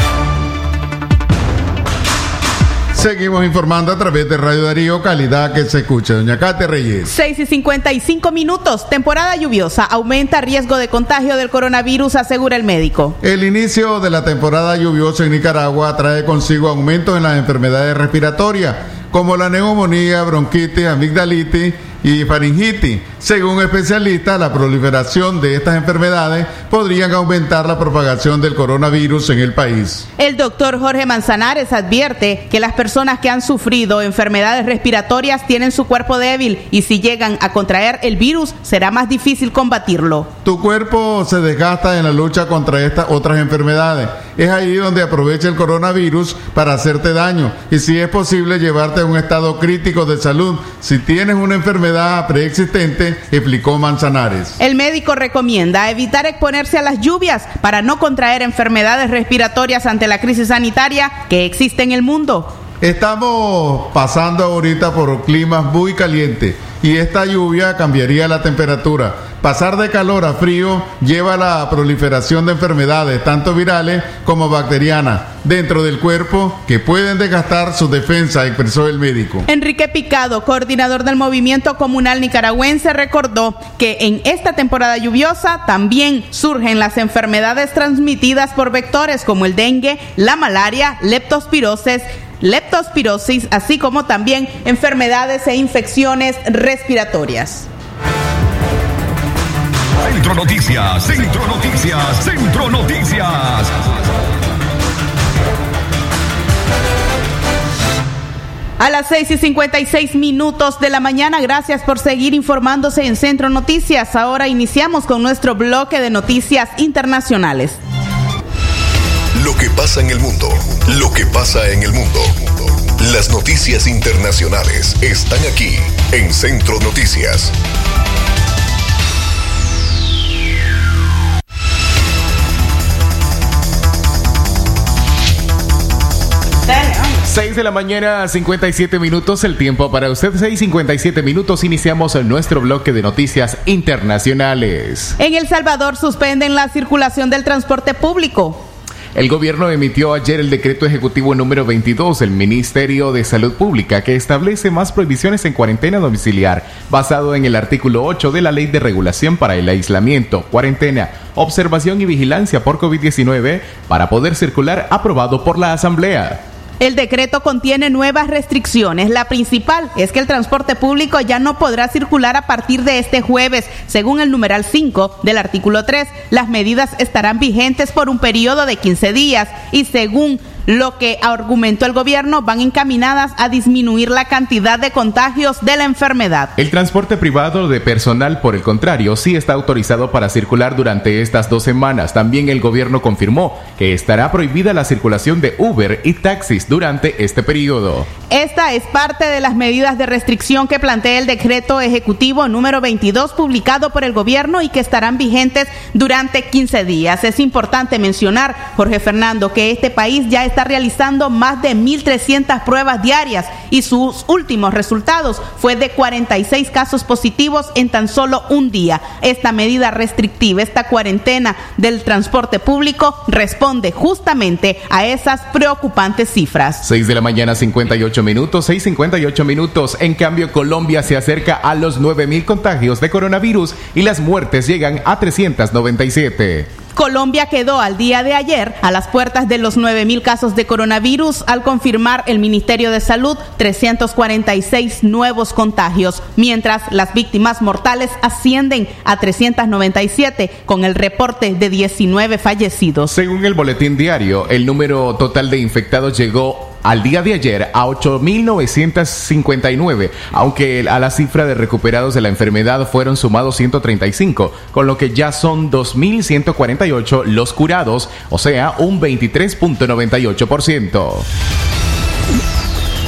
Seguimos informando a través de Radio Darío, calidad que se escucha. Doña Cate Reyes. 6 y 55 minutos. Temporada lluviosa. Aumenta riesgo de contagio del coronavirus, asegura el médico. El inicio de la temporada lluviosa en Nicaragua trae consigo aumentos en las enfermedades respiratorias, como la neumonía, bronquitis, amigdalitis y faringitis. Según especialistas, la proliferación de estas enfermedades podrían aumentar la propagación del coronavirus en el país. El doctor Jorge Manzanares advierte que las personas que han sufrido enfermedades respiratorias tienen su cuerpo débil y si llegan a contraer el virus será más difícil combatirlo. Tu cuerpo se desgasta en la lucha contra estas otras enfermedades. Es ahí donde aprovecha el coronavirus para hacerte daño y si es posible llevarte a un estado crítico de salud. Si tienes una enfermedad preexistente, explicó Manzanares. El médico recomienda evitar exponerse a las lluvias para no contraer enfermedades respiratorias ante la crisis sanitaria que existe en el mundo. Estamos pasando ahorita por climas muy calientes y esta lluvia cambiaría la temperatura. Pasar de calor a frío lleva a la proliferación de enfermedades, tanto virales como bacterianas, dentro del cuerpo que pueden desgastar su defensa, expresó el médico. Enrique Picado, coordinador del movimiento comunal nicaragüense, recordó que en esta temporada lluviosa también surgen las enfermedades transmitidas por vectores como el dengue, la malaria, leptospirosis, leptospirosis, así como también enfermedades e infecciones respiratorias. Centro Noticias, Centro Noticias, Centro Noticias. A las 6 y 56 minutos de la mañana, gracias por seguir informándose en Centro Noticias. Ahora iniciamos con nuestro bloque de noticias internacionales. Lo que pasa en el mundo, lo que pasa en el mundo. Las noticias internacionales están aquí en Centro Noticias. 6 de la mañana, 57 minutos, el tiempo para usted. 6 57 minutos, iniciamos nuestro bloque de noticias internacionales. En El Salvador suspenden la circulación del transporte público. El gobierno emitió ayer el decreto ejecutivo número 22 del Ministerio de Salud Pública que establece más prohibiciones en cuarentena domiciliar basado en el artículo 8 de la Ley de Regulación para el Aislamiento, Cuarentena, Observación y Vigilancia por COVID-19 para poder circular aprobado por la Asamblea. El decreto contiene nuevas restricciones. La principal es que el transporte público ya no podrá circular a partir de este jueves. Según el numeral 5 del artículo 3, las medidas estarán vigentes por un periodo de 15 días y según lo que argumentó el gobierno van encaminadas a disminuir la cantidad de contagios de la enfermedad. El transporte privado de personal, por el contrario, sí está autorizado para circular durante estas dos semanas. También el gobierno confirmó que estará prohibida la circulación de Uber y taxis durante este periodo. Esta es parte de las medidas de restricción que plantea el decreto ejecutivo número 22 publicado por el gobierno y que estarán vigentes durante 15 días. Es importante mencionar, Jorge Fernando, que este país ya está realizando más de 1.300 pruebas diarias y sus últimos resultados fue de 46 casos positivos en tan solo un día. Esta medida restrictiva, esta cuarentena del transporte público responde justamente a esas preocupantes cifras. 6 de la mañana 58 minutos, 6.58 minutos. En cambio, Colombia se acerca a los 9.000 contagios de coronavirus y las muertes llegan a 397. Colombia quedó al día de ayer a las puertas de los 9.000 casos de coronavirus al confirmar el Ministerio de Salud 346 nuevos contagios, mientras las víctimas mortales ascienden a 397 con el reporte de 19 fallecidos. Según el boletín diario, el número total de infectados llegó al día de ayer a 8.959, aunque a la cifra de recuperados de la enfermedad fueron sumados 135, con lo que ya son 2.148 los curados, o sea, un 23.98%.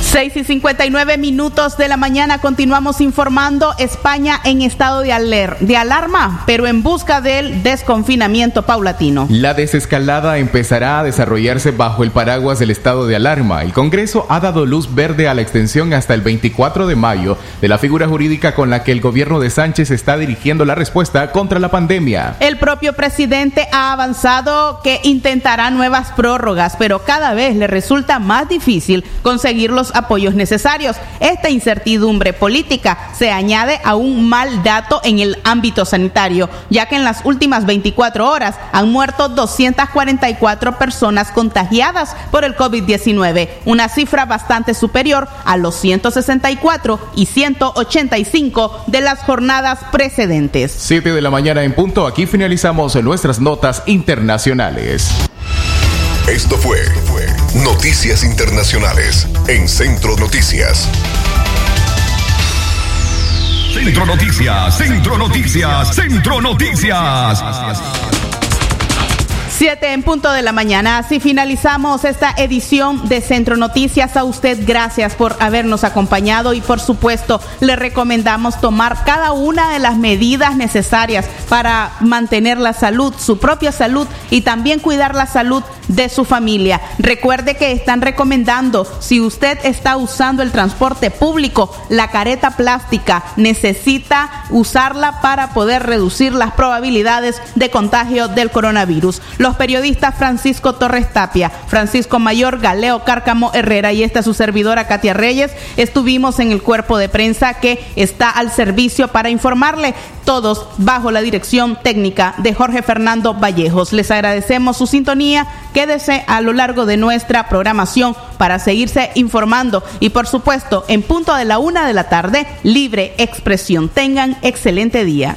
6 y 59 minutos de la mañana continuamos informando España en estado de, aler de alarma, pero en busca del desconfinamiento paulatino. La desescalada empezará a desarrollarse bajo el paraguas del estado de alarma. El Congreso ha dado luz verde a la extensión hasta el 24 de mayo de la figura jurídica con la que el gobierno de Sánchez está dirigiendo la respuesta contra la pandemia. El propio presidente ha avanzado que intentará nuevas prórrogas, pero cada vez le resulta más difícil conseguir los apoyos necesarios. Esta incertidumbre política se añade a un mal dato en el ámbito sanitario, ya que en las últimas 24 horas han muerto 244 personas contagiadas por el COVID-19, una cifra bastante superior a los 164 y 185 de las jornadas precedentes. 7 de la mañana en punto, aquí finalizamos nuestras notas internacionales. Esto fue, fue Noticias Internacionales en Centro Noticias. Centro Noticias, Centro Noticias, Centro Noticias. Siete en punto de la mañana. Así finalizamos esta edición de Centro Noticias. A usted gracias por habernos acompañado y por supuesto le recomendamos tomar cada una de las medidas necesarias para mantener la salud, su propia salud y también cuidar la salud de su familia. Recuerde que están recomendando, si usted está usando el transporte público, la careta plástica necesita usarla para poder reducir las probabilidades de contagio del coronavirus. Los periodistas Francisco Torres Tapia, Francisco Mayor, Galeo Cárcamo Herrera y esta su servidora Katia Reyes estuvimos en el cuerpo de prensa que está al servicio para informarle, todos bajo la dirección técnica de Jorge Fernando Vallejos. Les agradecemos su sintonía. Quédese a lo largo de nuestra programación para seguirse informando y por supuesto en punto de la una de la tarde, libre expresión. Tengan excelente día.